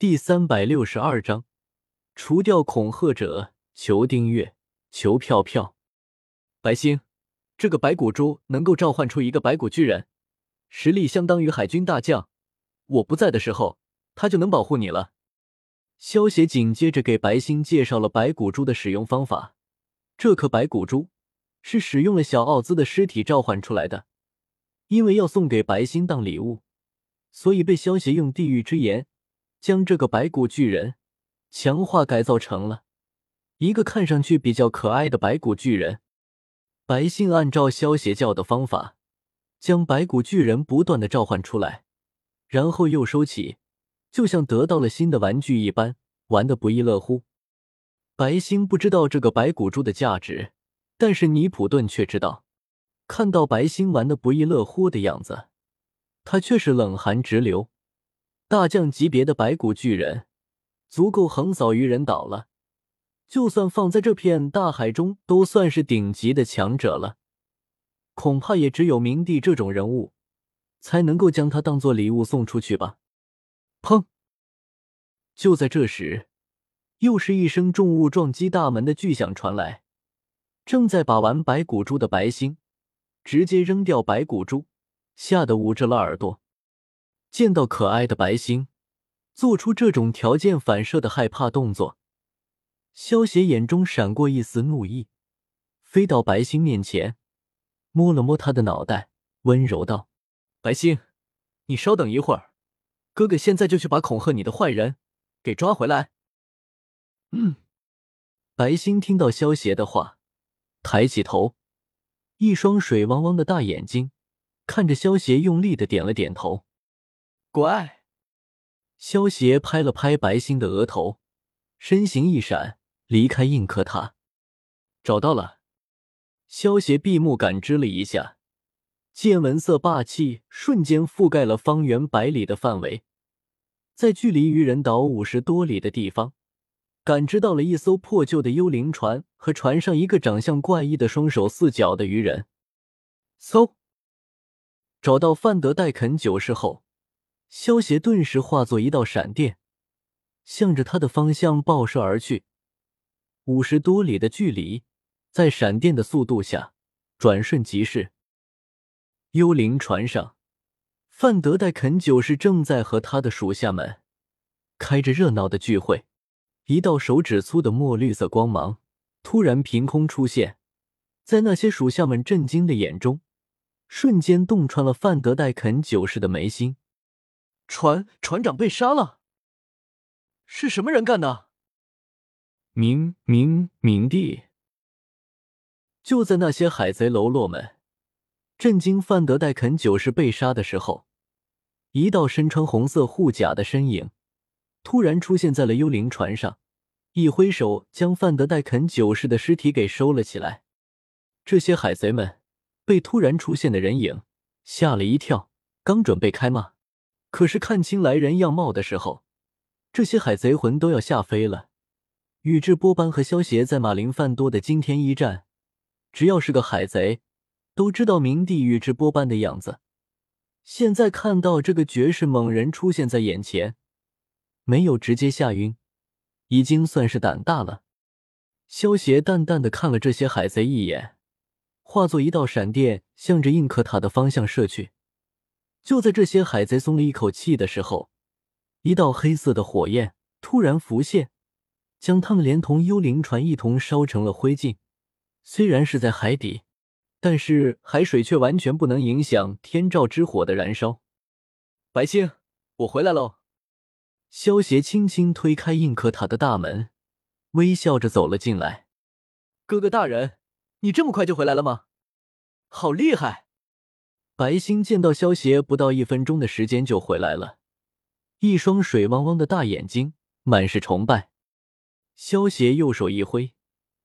第三百六十二章，除掉恐吓者，求订阅，求票票。白星，这个白骨珠能够召唤出一个白骨巨人，实力相当于海军大将。我不在的时候，他就能保护你了。萧协紧接着给白星介绍了白骨珠的使用方法。这颗白骨珠是使用了小奥兹的尸体召唤出来的，因为要送给白星当礼物，所以被萧协用地狱之炎。将这个白骨巨人强化改造成了一个看上去比较可爱的白骨巨人。白信按照萧邪教的方法，将白骨巨人不断的召唤出来，然后又收起，就像得到了新的玩具一般，玩的不亦乐乎。白星不知道这个白骨珠的价值，但是尼普顿却知道。看到白星玩的不亦乐乎的样子，他却是冷汗直流。大将级别的白骨巨人，足够横扫鱼人岛了。就算放在这片大海中，都算是顶级的强者了。恐怕也只有明帝这种人物，才能够将他当做礼物送出去吧。砰！就在这时，又是一声重物撞击大门的巨响传来。正在把玩白骨珠的白星，直接扔掉白骨珠，吓得捂着了耳朵。见到可爱的白星，做出这种条件反射的害怕动作，萧邪眼中闪过一丝怒意，飞到白星面前，摸了摸他的脑袋，温柔道：“白星，你稍等一会儿，哥哥现在就去把恐吓你的坏人给抓回来。”嗯，白星听到萧邪的话，抬起头，一双水汪汪的大眼睛看着萧邪，用力的点了点头。乖，萧邪拍了拍白星的额头，身形一闪，离开印刻塔。找到了。萧邪闭目感知了一下，见闻色霸气瞬间覆盖了方圆百里的范围，在距离愚人岛五十多里的地方，感知到了一艘破旧的幽灵船和船上一个长相怪异的双手四脚的鱼人。嗖，找到范德戴肯九世后。萧邪顿时化作一道闪电，向着他的方向爆射而去。五十多里的距离，在闪电的速度下，转瞬即逝。幽灵船上，范德戴肯九世正在和他的属下们开着热闹的聚会。一道手指粗的墨绿色光芒突然凭空出现，在那些属下们震惊的眼中，瞬间洞穿了范德戴肯九世的眉心。船船长被杀了，是什么人干的？明明明帝！就在那些海贼喽啰们震惊范德戴肯九世被杀的时候，一道身穿红色护甲的身影突然出现在了幽灵船上，一挥手将范德戴肯九世的尸体给收了起来。这些海贼们被突然出现的人影吓了一跳，刚准备开骂。可是看清来人样貌的时候，这些海贼魂都要吓飞了。宇智波斑和萧协在马林饭多的惊天一战，只要是个海贼，都知道明帝宇智波斑的样子。现在看到这个绝世猛人出现在眼前，没有直接吓晕，已经算是胆大了。萧协淡淡的看了这些海贼一眼，化作一道闪电，向着印克塔的方向射去。就在这些海贼松了一口气的时候，一道黑色的火焰突然浮现，将他们连同幽灵船一同烧成了灰烬。虽然是在海底，但是海水却完全不能影响天照之火的燃烧。白星，我回来喽！萧协轻轻推开印刻塔的大门，微笑着走了进来。哥哥大人，你这么快就回来了吗？好厉害！白星见到萧协，不到一分钟的时间就回来了，一双水汪汪的大眼睛满是崇拜。萧协右手一挥，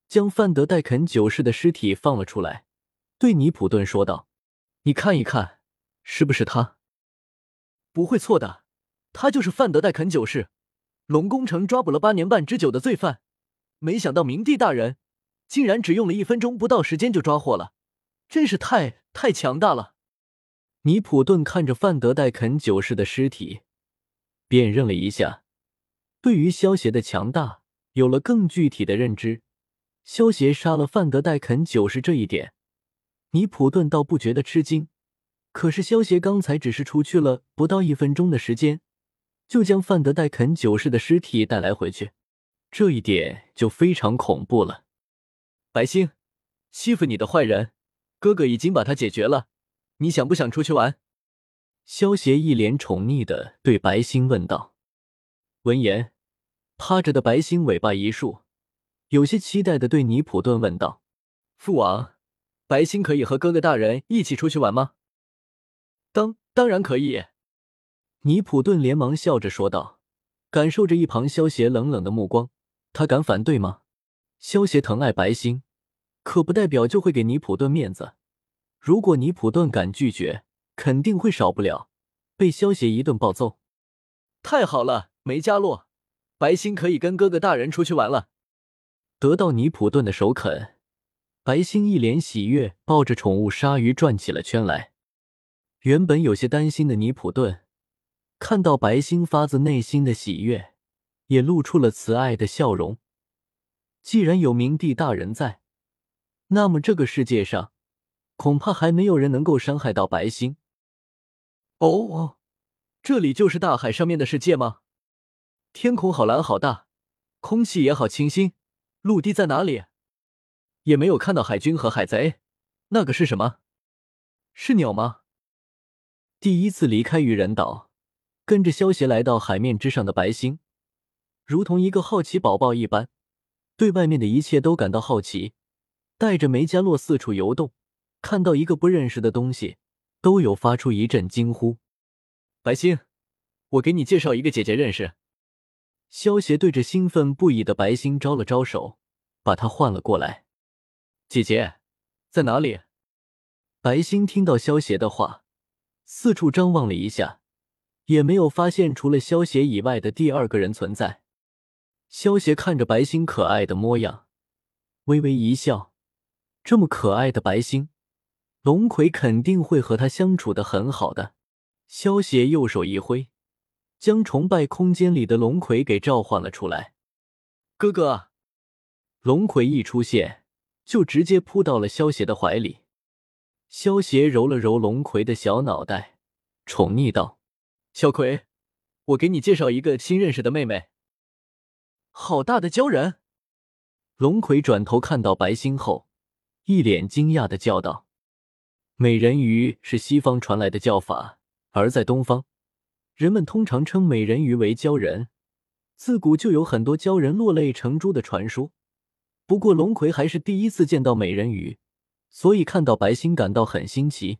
将范德戴肯九世的尸体放了出来，对尼普顿说道：“你看一看，是不是他？不会错的，他就是范德戴肯九世，龙宫城抓捕了八年半之久的罪犯，没想到明帝大人竟然只用了一分钟不到时间就抓获了，真是太太强大了。”尼普顿看着范德戴肯九世的尸体，辨认了一下，对于萧协的强大有了更具体的认知。萧协杀了范德戴肯九世这一点，尼普顿倒不觉得吃惊。可是萧协刚才只是出去了不到一分钟的时间，就将范德戴肯九世的尸体带来回去，这一点就非常恐怖了。白星，欺负你的坏人，哥哥已经把他解决了，你想不想出去玩？萧协一脸宠溺的对白星问道。闻言，趴着的白星尾巴一竖。有些期待的对尼普顿问道：“父王，白星可以和哥哥大人一起出去玩吗？”“当当然可以。”尼普顿连忙笑着说道，感受着一旁萧协冷冷的目光。他敢反对吗？萧协疼爱白星，可不代表就会给尼普顿面子。如果尼普顿敢拒绝，肯定会少不了被萧协一顿暴揍。太好了，梅加洛，白星可以跟哥哥大人出去玩了。得到尼普顿的首肯，白星一脸喜悦，抱着宠物鲨鱼转起了圈来。原本有些担心的尼普顿，看到白星发自内心的喜悦，也露出了慈爱的笑容。既然有明帝大人在，那么这个世界上恐怕还没有人能够伤害到白星。哦哦，这里就是大海上面的世界吗？天空好蓝好大，空气也好清新。陆地在哪里？也没有看到海军和海贼。那个是什么？是鸟吗？第一次离开渔人岛，跟着萧协来到海面之上的白星，如同一个好奇宝宝一般，对外面的一切都感到好奇。带着梅加洛四处游动，看到一个不认识的东西，都有发出一阵惊呼。白星，我给你介绍一个姐姐认识。萧协对着兴奋不已的白星招了招手，把他唤了过来。姐姐在哪里？白星听到萧协的话，四处张望了一下，也没有发现除了萧协以外的第二个人存在。萧协看着白星可爱的模样，微微一笑。这么可爱的白星，龙葵肯定会和他相处的很好的。萧协右手一挥。将崇拜空间里的龙葵给召唤了出来。哥哥，龙葵一出现，就直接扑到了萧协的怀里。萧协揉了揉龙葵的小脑袋，宠溺道：“小葵，我给你介绍一个新认识的妹妹。”好大的鲛人！龙葵转头看到白星后，一脸惊讶的叫道：“美人鱼是西方传来的叫法，而在东方。”人们通常称美人鱼为鲛人，自古就有很多鲛人落泪成珠的传说。不过龙葵还是第一次见到美人鱼，所以看到白星感到很新奇。